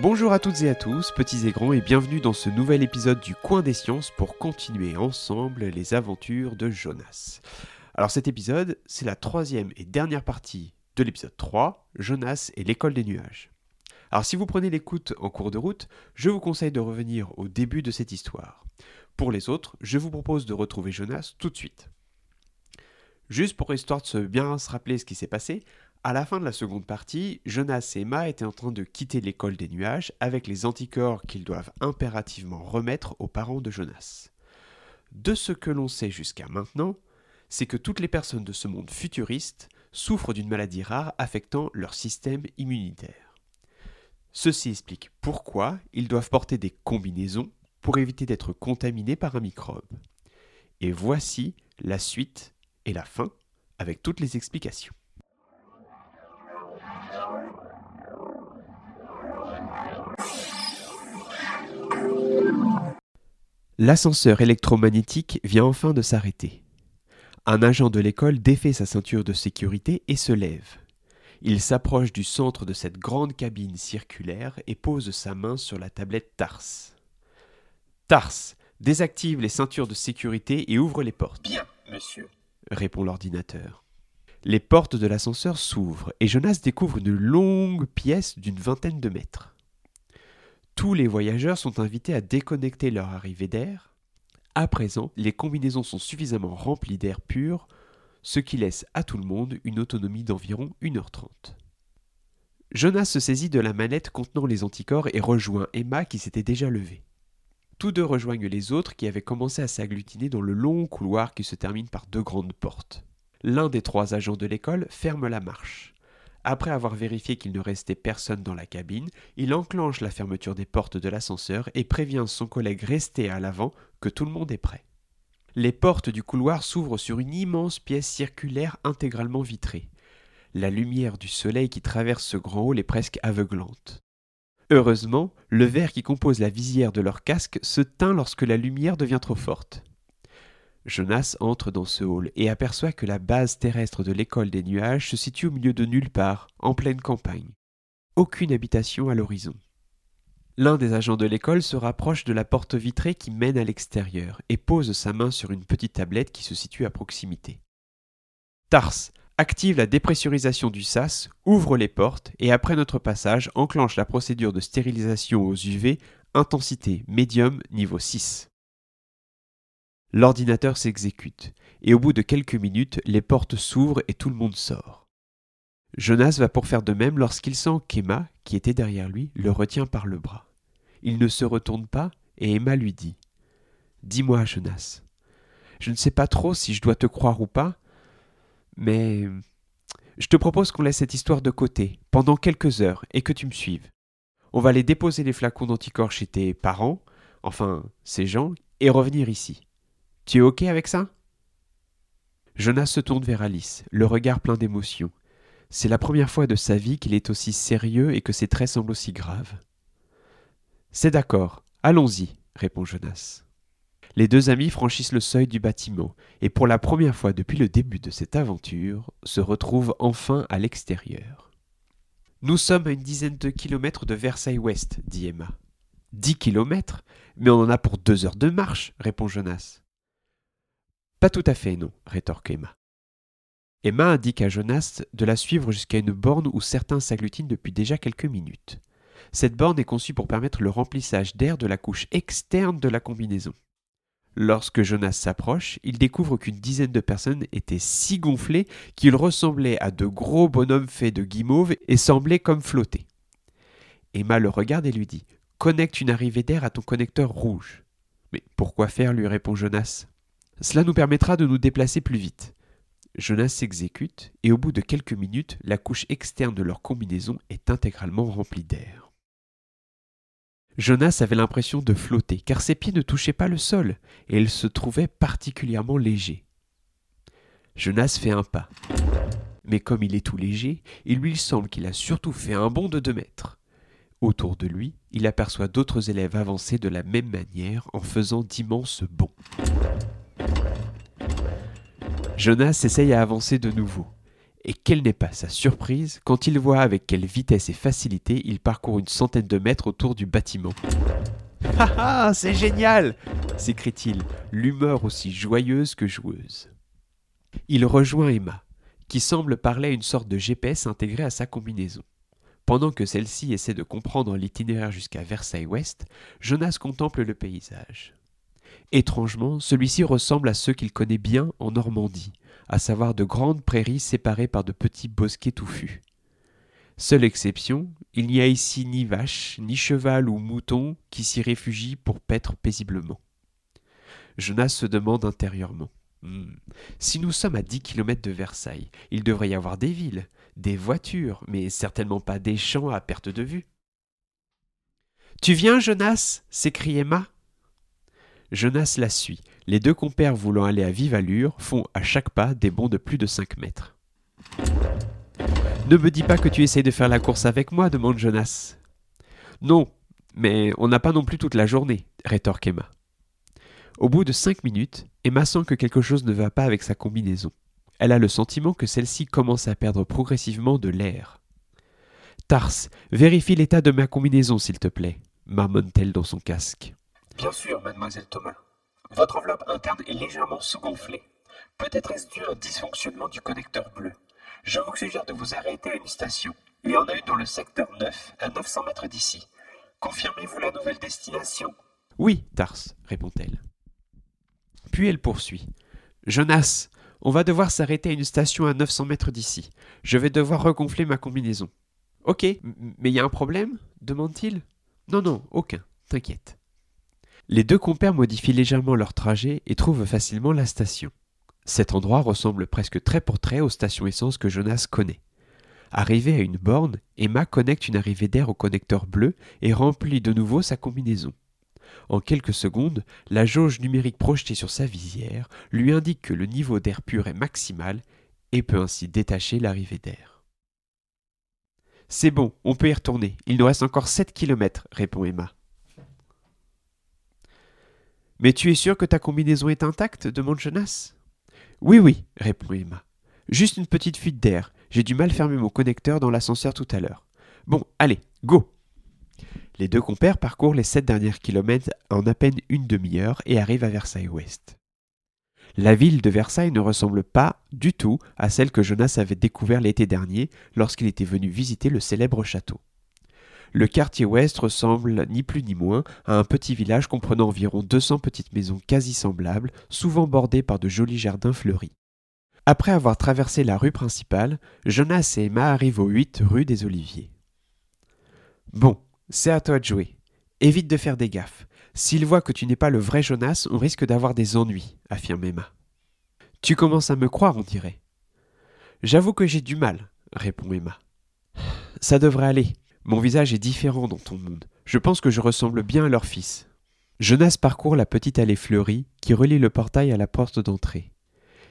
Bonjour à toutes et à tous, petits et grands, et bienvenue dans ce nouvel épisode du Coin des Sciences pour continuer ensemble les aventures de Jonas. Alors cet épisode, c'est la troisième et dernière partie de l'épisode 3, Jonas et l'école des nuages. Alors si vous prenez l'écoute en cours de route, je vous conseille de revenir au début de cette histoire. Pour les autres, je vous propose de retrouver Jonas tout de suite. Juste pour histoire de se bien se rappeler ce qui s'est passé, à la fin de la seconde partie, Jonas et Emma étaient en train de quitter l'école des nuages avec les anticorps qu'ils doivent impérativement remettre aux parents de Jonas. De ce que l'on sait jusqu'à maintenant, c'est que toutes les personnes de ce monde futuriste souffrent d'une maladie rare affectant leur système immunitaire. Ceci explique pourquoi ils doivent porter des combinaisons pour éviter d'être contaminés par un microbe. Et voici la suite et la fin avec toutes les explications. L'ascenseur électromagnétique vient enfin de s'arrêter. Un agent de l'école défait sa ceinture de sécurité et se lève. Il s'approche du centre de cette grande cabine circulaire et pose sa main sur la tablette TARS. TARS, désactive les ceintures de sécurité et ouvre les portes. Bien, monsieur, répond l'ordinateur. Les portes de l'ascenseur s'ouvrent et Jonas découvre une longue pièce d'une vingtaine de mètres. Tous les voyageurs sont invités à déconnecter leur arrivée d'air. À présent, les combinaisons sont suffisamment remplies d'air pur, ce qui laisse à tout le monde une autonomie d'environ 1h30. Jonas se saisit de la manette contenant les anticorps et rejoint Emma qui s'était déjà levée. Tous deux rejoignent les autres qui avaient commencé à s'agglutiner dans le long couloir qui se termine par deux grandes portes. L'un des trois agents de l'école ferme la marche. Après avoir vérifié qu'il ne restait personne dans la cabine, il enclenche la fermeture des portes de l'ascenseur et prévient son collègue resté à l'avant que tout le monde est prêt. Les portes du couloir s'ouvrent sur une immense pièce circulaire intégralement vitrée. La lumière du soleil qui traverse ce grand hall est presque aveuglante. Heureusement, le verre qui compose la visière de leur casque se teint lorsque la lumière devient trop forte. Jonas entre dans ce hall et aperçoit que la base terrestre de l'école des nuages se situe au milieu de nulle part, en pleine campagne. Aucune habitation à l'horizon. L'un des agents de l'école se rapproche de la porte vitrée qui mène à l'extérieur et pose sa main sur une petite tablette qui se situe à proximité. Tars active la dépressurisation du sas, ouvre les portes et après notre passage enclenche la procédure de stérilisation aux UV intensité médium niveau 6. L'ordinateur s'exécute, et au bout de quelques minutes, les portes s'ouvrent et tout le monde sort. Jonas va pour faire de même lorsqu'il sent qu'Emma, qui était derrière lui, le retient par le bras. Il ne se retourne pas, et Emma lui dit Dis-moi, Jonas, je ne sais pas trop si je dois te croire ou pas, mais je te propose qu'on laisse cette histoire de côté pendant quelques heures et que tu me suives. On va aller déposer les flacons d'anticorps chez tes parents, enfin ces gens, et revenir ici. Tu es OK avec ça? Jonas se tourne vers Alice, le regard plein d'émotion. C'est la première fois de sa vie qu'il est aussi sérieux et que ses traits semblent aussi graves. C'est d'accord, allons-y, répond Jonas. Les deux amis franchissent le seuil du bâtiment et pour la première fois depuis le début de cette aventure se retrouvent enfin à l'extérieur. Nous sommes à une dizaine de kilomètres de Versailles-Ouest, dit Emma. Dix kilomètres? Mais on en a pour deux heures de marche, répond Jonas. Pas tout à fait, non, rétorque Emma. Emma indique à Jonas de la suivre jusqu'à une borne où certains s'agglutinent depuis déjà quelques minutes. Cette borne est conçue pour permettre le remplissage d'air de la couche externe de la combinaison. Lorsque Jonas s'approche, il découvre qu'une dizaine de personnes étaient si gonflées qu'ils ressemblaient à de gros bonhommes faits de guimauve et semblaient comme flotter. Emma le regarde et lui dit Connecte une arrivée d'air à ton connecteur rouge. Mais pourquoi faire? lui répond Jonas. Cela nous permettra de nous déplacer plus vite. Jonas s'exécute et au bout de quelques minutes, la couche externe de leur combinaison est intégralement remplie d'air. Jonas avait l'impression de flotter car ses pieds ne touchaient pas le sol et il se trouvait particulièrement léger. Jonas fait un pas. Mais comme il est tout léger, il lui semble qu'il a surtout fait un bond de deux mètres. Autour de lui, il aperçoit d'autres élèves avancer de la même manière en faisant d'immenses bonds. Jonas essaye à avancer de nouveau. Et quelle n'est pas sa surprise quand il voit avec quelle vitesse et facilité il parcourt une centaine de mètres autour du bâtiment. Ah ah, c'est génial s'écrie-t-il, l'humeur aussi joyeuse que joueuse. Il rejoint Emma, qui semble parler à une sorte de GPS intégré à sa combinaison. Pendant que celle-ci essaie de comprendre l'itinéraire jusqu'à Versailles-Ouest, Jonas contemple le paysage. Étrangement, celui-ci ressemble à ceux qu'il connaît bien en Normandie, à savoir de grandes prairies séparées par de petits bosquets touffus. Seule exception, il n'y a ici ni vache, ni cheval ou mouton qui s'y réfugie pour paître paisiblement. Jonas se demande intérieurement. Hmm, si nous sommes à dix kilomètres de Versailles, il devrait y avoir des villes, des voitures, mais certainement pas des champs à perte de vue. Tu viens, Jonas? s'écrie Emma. Jonas la suit. Les deux compères voulant aller à vive allure font à chaque pas des bonds de plus de cinq mètres. Ne me dis pas que tu essayes de faire la course avec moi, demande Jonas. Non, mais on n'a pas non plus toute la journée, rétorque Emma. Au bout de cinq minutes, Emma sent que quelque chose ne va pas avec sa combinaison. Elle a le sentiment que celle-ci commence à perdre progressivement de l'air. Tars, vérifie l'état de ma combinaison, s'il te plaît, marmonne-t-elle dans son casque. Bien sûr, mademoiselle Thomas. Votre enveloppe interne est légèrement sous-gonflée. Peut-être est-ce dû à un dysfonctionnement du connecteur bleu. Je vous suggère de vous arrêter à une station. Il y en a une dans le secteur 9, à 900 mètres d'ici. Confirmez-vous la nouvelle destination? Oui, Tars, répond-elle. Puis elle poursuit. Jonas, on va devoir s'arrêter à une station à 900 mètres d'ici. Je vais devoir regonfler ma combinaison. Ok, mais il y a un problème? demande-t-il. Non, non, aucun, t'inquiète. Les deux compères modifient légèrement leur trajet et trouvent facilement la station. Cet endroit ressemble presque trait pour trait aux stations essence que Jonas connaît. Arrivé à une borne, Emma connecte une arrivée d'air au connecteur bleu et remplit de nouveau sa combinaison. En quelques secondes, la jauge numérique projetée sur sa visière lui indique que le niveau d'air pur est maximal et peut ainsi détacher l'arrivée d'air. C'est bon, on peut y retourner. Il nous reste encore sept kilomètres, répond Emma. Mais tu es sûr que ta combinaison est intacte demande Jonas. Oui, oui, répond Emma. Juste une petite fuite d'air. J'ai du mal fermer mon connecteur dans l'ascenseur tout à l'heure. Bon, allez, go Les deux compères parcourent les sept derniers kilomètres en à peine une demi-heure et arrivent à Versailles-Ouest. La ville de Versailles ne ressemble pas du tout à celle que Jonas avait découvert l'été dernier lorsqu'il était venu visiter le célèbre château. Le quartier ouest ressemble ni plus ni moins à un petit village comprenant environ 200 petites maisons quasi semblables, souvent bordées par de jolis jardins fleuris. Après avoir traversé la rue principale, Jonas et Emma arrivent aux 8 rue des Oliviers. Bon, c'est à toi de jouer. Évite de faire des gaffes. S'il voit que tu n'es pas le vrai Jonas, on risque d'avoir des ennuis, affirme Emma. Tu commences à me croire, on dirait. J'avoue que j'ai du mal, répond Emma. Ça devrait aller. Mon visage est différent dans ton monde. Je pense que je ressemble bien à leur fils. Jonas parcourt la petite allée fleurie qui relie le portail à la porte d'entrée.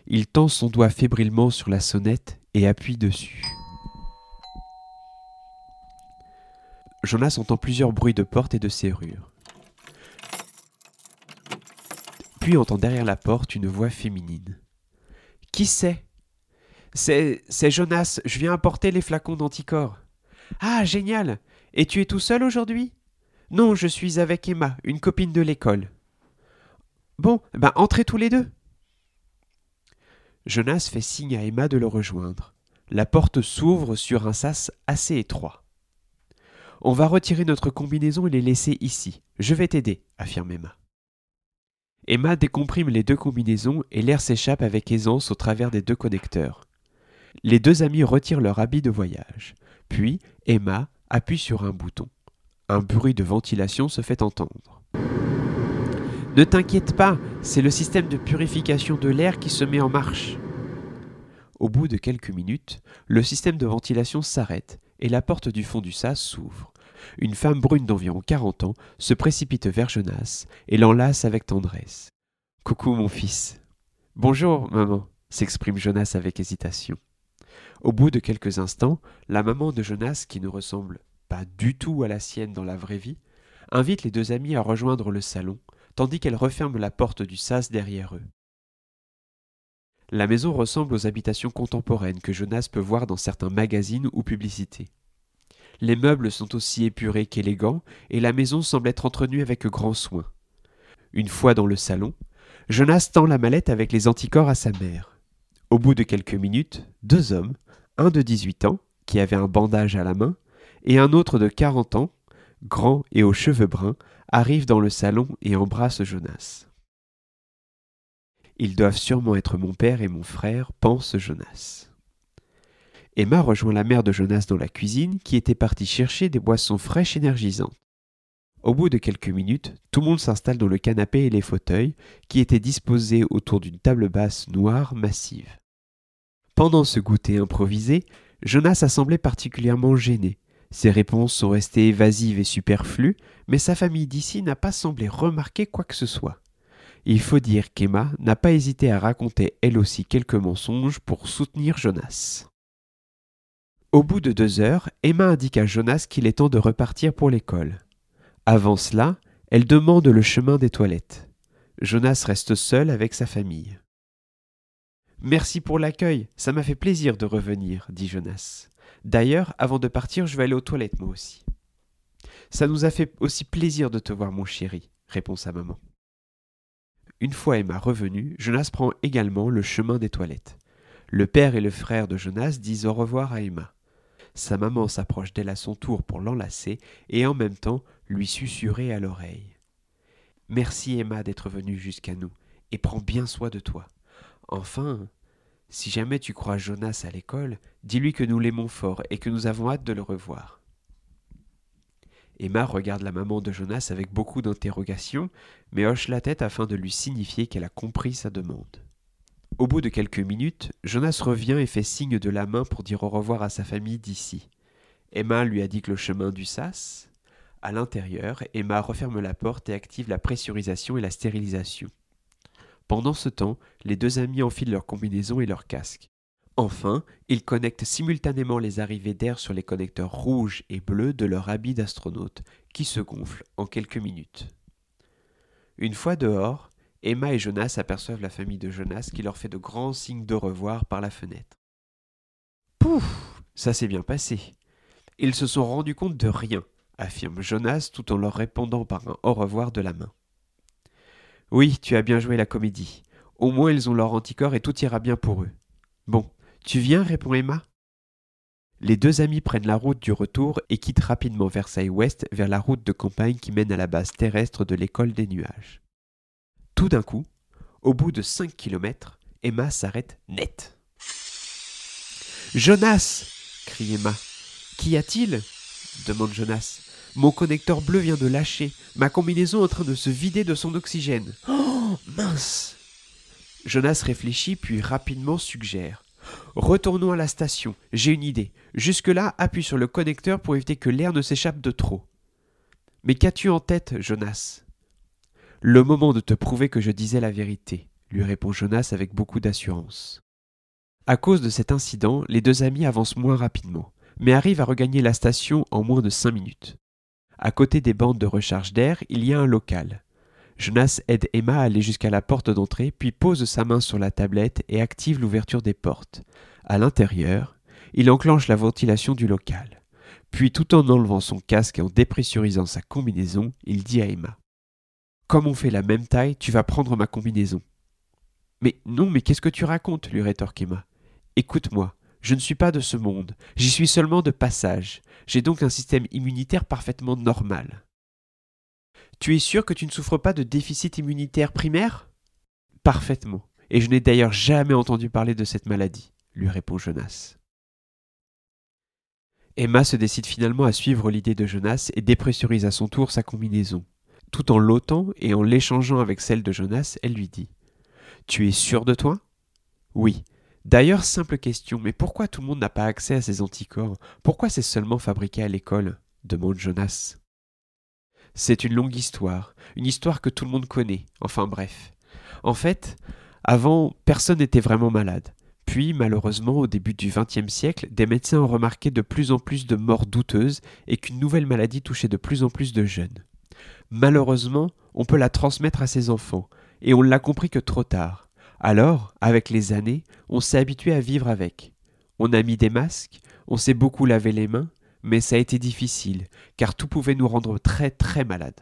Il tend son doigt fébrilement sur la sonnette et appuie dessus. Jonas entend plusieurs bruits de porte et de serrure. Puis entend derrière la porte une voix féminine. Qui c'est? C'est. C'est Jonas, je viens apporter les flacons d'anticorps. Ah, génial Et tu es tout seul aujourd'hui? Non, je suis avec Emma, une copine de l'école. Bon, ben entrez tous les deux. Jonas fait signe à Emma de le rejoindre. La porte s'ouvre sur un sas assez étroit. On va retirer notre combinaison et les laisser ici. Je vais t'aider, affirme Emma. Emma décomprime les deux combinaisons et l'air s'échappe avec aisance au travers des deux connecteurs. Les deux amis retirent leur habit de voyage. Puis Emma appuie sur un bouton. Un bruit de ventilation se fait entendre. Ne t'inquiète pas, c'est le système de purification de l'air qui se met en marche. Au bout de quelques minutes, le système de ventilation s'arrête et la porte du fond du sas s'ouvre. Une femme brune d'environ quarante ans se précipite vers Jonas et l'enlace avec tendresse. Coucou mon fils. Bonjour, maman, s'exprime Jonas avec hésitation. Au bout de quelques instants, la maman de Jonas, qui ne ressemble pas du tout à la sienne dans la vraie vie, invite les deux amis à rejoindre le salon, tandis qu'elle referme la porte du sas derrière eux. La maison ressemble aux habitations contemporaines que Jonas peut voir dans certains magazines ou publicités. Les meubles sont aussi épurés qu'élégants, et la maison semble être entretenue avec grand soin. Une fois dans le salon, Jonas tend la mallette avec les anticorps à sa mère. Au bout de quelques minutes, deux hommes, un de 18 ans, qui avait un bandage à la main, et un autre de 40 ans, grand et aux cheveux bruns, arrivent dans le salon et embrassent Jonas. Ils doivent sûrement être mon père et mon frère, pense Jonas. Emma rejoint la mère de Jonas dans la cuisine, qui était partie chercher des boissons fraîches énergisantes. Au bout de quelques minutes, tout le monde s'installe dans le canapé et les fauteuils, qui étaient disposés autour d'une table basse noire massive. Pendant ce goûter improvisé, Jonas a semblé particulièrement gêné. Ses réponses sont restées évasives et superflues, mais sa famille d'ici n'a pas semblé remarquer quoi que ce soit. Il faut dire qu'Emma n'a pas hésité à raconter elle aussi quelques mensonges pour soutenir Jonas. Au bout de deux heures, Emma indique à Jonas qu'il est temps de repartir pour l'école. Avant cela, elle demande le chemin des toilettes. Jonas reste seul avec sa famille. Merci pour l'accueil, ça m'a fait plaisir de revenir, dit Jonas. D'ailleurs, avant de partir, je vais aller aux toilettes moi aussi. Ça nous a fait aussi plaisir de te voir, mon chéri, répond sa maman. Une fois Emma revenue, Jonas prend également le chemin des toilettes. Le père et le frère de Jonas disent au revoir à Emma. Sa maman s'approche d'elle à son tour pour l'enlacer et en même temps lui susurrer à l'oreille. Merci Emma d'être venue jusqu'à nous, et prends bien soin de toi. Enfin, si jamais tu crois Jonas à l'école, dis-lui que nous l'aimons fort et que nous avons hâte de le revoir. Emma regarde la maman de Jonas avec beaucoup d'interrogations, mais hoche la tête afin de lui signifier qu'elle a compris sa demande. Au bout de quelques minutes, Jonas revient et fait signe de la main pour dire au revoir à sa famille d'ici. Emma lui indique le chemin du sas. À l'intérieur, Emma referme la porte et active la pressurisation et la stérilisation. Pendant ce temps, les deux amis enfilent leurs combinaisons et leurs casques. Enfin, ils connectent simultanément les arrivées d'air sur les connecteurs rouges et bleus de leur habit d'astronaute, qui se gonflent en quelques minutes. Une fois dehors, Emma et Jonas aperçoivent la famille de Jonas qui leur fait de grands signes de revoir par la fenêtre. Pouf Ça s'est bien passé. Ils se sont rendus compte de rien, affirme Jonas tout en leur répondant par un au revoir de la main. Oui, tu as bien joué la comédie. Au moins ils ont leur anticorps et tout ira bien pour eux. Bon, tu viens répond Emma? Les deux amis prennent la route du retour et quittent rapidement Versailles-Ouest vers la route de campagne qui mène à la base terrestre de l'école des nuages. Tout d'un coup, au bout de cinq kilomètres, Emma s'arrête net. Jonas crie Emma. Qu'y a-t-il? demande Jonas. Mon connecteur bleu vient de lâcher, ma combinaison en train de se vider de son oxygène. Oh mince Jonas réfléchit puis rapidement suggère. Retournons à la station, j'ai une idée. Jusque-là, appuie sur le connecteur pour éviter que l'air ne s'échappe de trop. Mais qu'as-tu en tête, Jonas? Le moment de te prouver que je disais la vérité, lui répond Jonas avec beaucoup d'assurance. À cause de cet incident, les deux amis avancent moins rapidement, mais arrivent à regagner la station en moins de cinq minutes. À côté des bandes de recharge d'air, il y a un local. Jonas aide Emma à aller jusqu'à la porte d'entrée, puis pose sa main sur la tablette et active l'ouverture des portes. À l'intérieur, il enclenche la ventilation du local. Puis, tout en enlevant son casque et en dépressurisant sa combinaison, il dit à Emma Comme on fait la même taille, tu vas prendre ma combinaison. Mais non, mais qu'est-ce que tu racontes? lui rétorque Emma. Écoute-moi, je ne suis pas de ce monde, j'y suis seulement de passage. J'ai donc un système immunitaire parfaitement normal. Tu es sûr que tu ne souffres pas de déficit immunitaire primaire? Parfaitement. Et je n'ai d'ailleurs jamais entendu parler de cette maladie, lui répond Jonas. Emma se décide finalement à suivre l'idée de Jonas et dépressurise à son tour sa combinaison. Tout en l'ôtant et en l'échangeant avec celle de Jonas, elle lui dit Tu es sûr de toi? Oui. D'ailleurs, simple question, mais pourquoi tout le monde n'a pas accès à ces anticorps? Pourquoi c'est seulement fabriqué à l'école? demande Jonas. C'est une longue histoire, une histoire que tout le monde connaît, enfin bref. En fait, avant, personne n'était vraiment malade. Puis, malheureusement, au début du XXe siècle, des médecins ont remarqué de plus en plus de morts douteuses et qu'une nouvelle maladie touchait de plus en plus de jeunes. Malheureusement, on peut la transmettre à ses enfants, et on l'a compris que trop tard. Alors, avec les années, on s'est habitué à vivre avec. On a mis des masques, on s'est beaucoup lavé les mains, mais ça a été difficile, car tout pouvait nous rendre très très malades.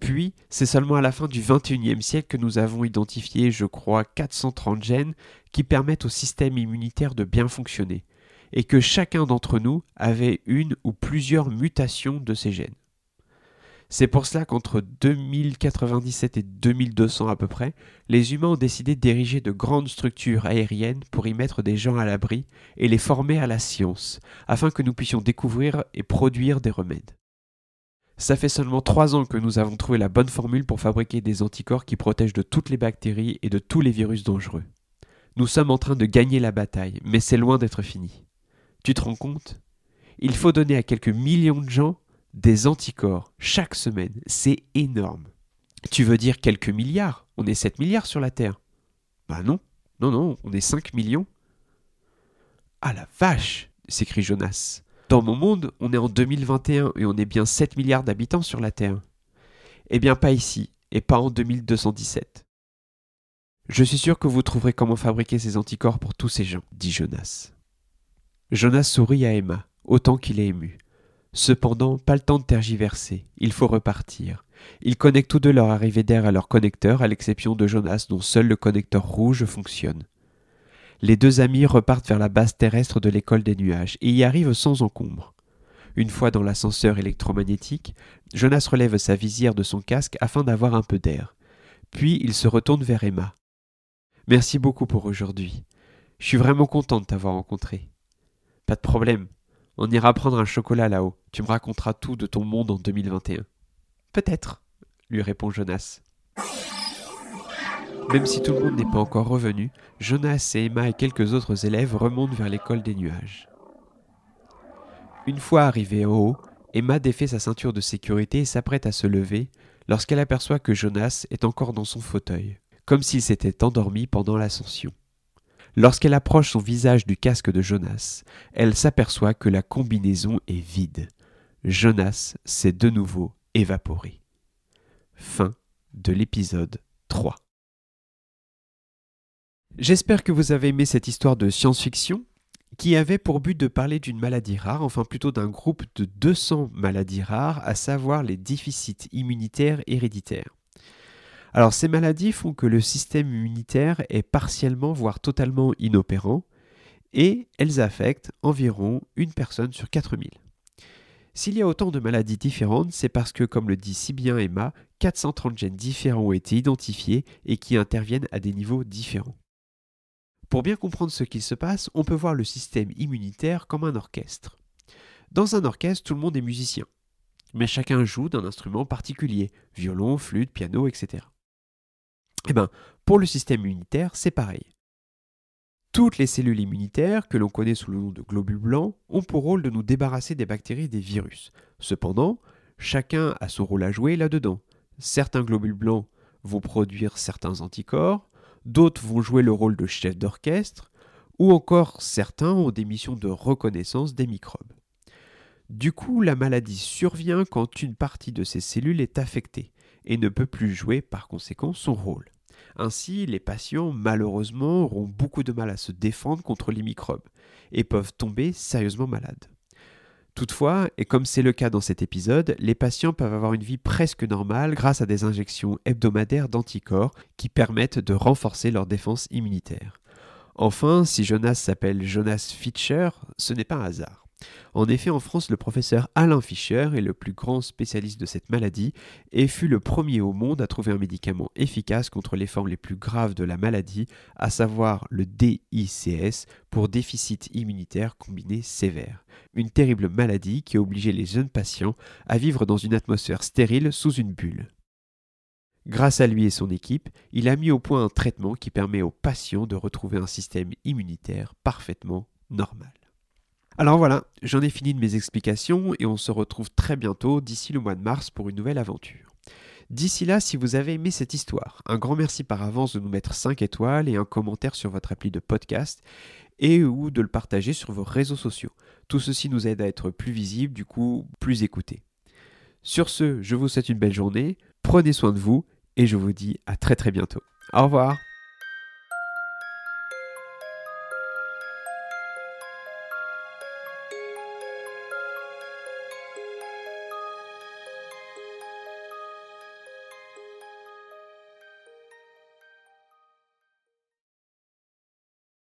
Puis, c'est seulement à la fin du XXIe siècle que nous avons identifié, je crois, 430 gènes qui permettent au système immunitaire de bien fonctionner, et que chacun d'entre nous avait une ou plusieurs mutations de ces gènes. C'est pour cela qu'entre 2097 et 2200 à peu près, les humains ont décidé d'ériger de grandes structures aériennes pour y mettre des gens à l'abri et les former à la science, afin que nous puissions découvrir et produire des remèdes. Ça fait seulement trois ans que nous avons trouvé la bonne formule pour fabriquer des anticorps qui protègent de toutes les bactéries et de tous les virus dangereux. Nous sommes en train de gagner la bataille, mais c'est loin d'être fini. Tu te rends compte? Il faut donner à quelques millions de gens des anticorps chaque semaine. C'est énorme. Tu veux dire quelques milliards? On est 7 milliards sur la Terre. Bah non, non, non, on est 5 millions. Ah la vache s'écrie Jonas. Dans mon monde, on est en 2021 et on est bien 7 milliards d'habitants sur la Terre. Eh bien pas ici, et pas en 2217. Je suis sûr que vous trouverez comment fabriquer ces anticorps pour tous ces gens, dit Jonas. Jonas sourit à Emma, autant qu'il est ému. Cependant, pas le temps de tergiverser, il faut repartir. Ils connectent tous deux leur arrivée d'air à leur connecteur, à l'exception de Jonas dont seul le connecteur rouge fonctionne. Les deux amis repartent vers la base terrestre de l'école des nuages et y arrivent sans encombre. Une fois dans l'ascenseur électromagnétique, Jonas relève sa visière de son casque afin d'avoir un peu d'air. Puis il se retourne vers Emma. Merci beaucoup pour aujourd'hui. Je suis vraiment content de t'avoir rencontré. Pas de problème. On ira prendre un chocolat là-haut. Tu me raconteras tout de ton monde en 2021. Peut-être, lui répond Jonas. Même si tout le monde n'est pas encore revenu, Jonas et Emma et quelques autres élèves remontent vers l'école des nuages. Une fois arrivée en haut, Emma défait sa ceinture de sécurité et s'apprête à se lever lorsqu'elle aperçoit que Jonas est encore dans son fauteuil, comme s'il s'était endormi pendant l'ascension. Lorsqu'elle approche son visage du casque de Jonas, elle s'aperçoit que la combinaison est vide. Jonas s'est de nouveau évaporé. Fin de l'épisode 3. J'espère que vous avez aimé cette histoire de science-fiction qui avait pour but de parler d'une maladie rare, enfin plutôt d'un groupe de 200 maladies rares, à savoir les déficits immunitaires héréditaires. Alors ces maladies font que le système immunitaire est partiellement, voire totalement inopérant, et elles affectent environ une personne sur 4000. S'il y a autant de maladies différentes, c'est parce que, comme le dit si bien Emma, 430 gènes différents ont été identifiés et qui interviennent à des niveaux différents. Pour bien comprendre ce qui se passe, on peut voir le système immunitaire comme un orchestre. Dans un orchestre, tout le monde est musicien, mais chacun joue d'un instrument particulier, violon, flûte, piano, etc. Eh bien, pour le système immunitaire, c'est pareil. Toutes les cellules immunitaires, que l'on connaît sous le nom de globules blancs, ont pour rôle de nous débarrasser des bactéries et des virus. Cependant, chacun a son rôle à jouer là-dedans. Certains globules blancs vont produire certains anticorps, d'autres vont jouer le rôle de chef d'orchestre, ou encore certains ont des missions de reconnaissance des microbes. Du coup, la maladie survient quand une partie de ces cellules est affectée et ne peut plus jouer par conséquent son rôle. Ainsi, les patients, malheureusement, auront beaucoup de mal à se défendre contre les microbes et peuvent tomber sérieusement malades. Toutefois, et comme c'est le cas dans cet épisode, les patients peuvent avoir une vie presque normale grâce à des injections hebdomadaires d'anticorps qui permettent de renforcer leur défense immunitaire. Enfin, si Jonas s'appelle Jonas Fischer, ce n'est pas un hasard. En effet, en France, le professeur Alain Fischer est le plus grand spécialiste de cette maladie et fut le premier au monde à trouver un médicament efficace contre les formes les plus graves de la maladie, à savoir le DICS pour déficit immunitaire combiné sévère. Une terrible maladie qui obligé les jeunes patients à vivre dans une atmosphère stérile sous une bulle. Grâce à lui et son équipe, il a mis au point un traitement qui permet aux patients de retrouver un système immunitaire parfaitement normal. Alors voilà, j'en ai fini de mes explications et on se retrouve très bientôt d'ici le mois de mars pour une nouvelle aventure. D'ici là, si vous avez aimé cette histoire, un grand merci par avance de nous mettre 5 étoiles et un commentaire sur votre appli de podcast et ou de le partager sur vos réseaux sociaux. Tout ceci nous aide à être plus visibles, du coup plus écoutés. Sur ce, je vous souhaite une belle journée, prenez soin de vous et je vous dis à très très bientôt. Au revoir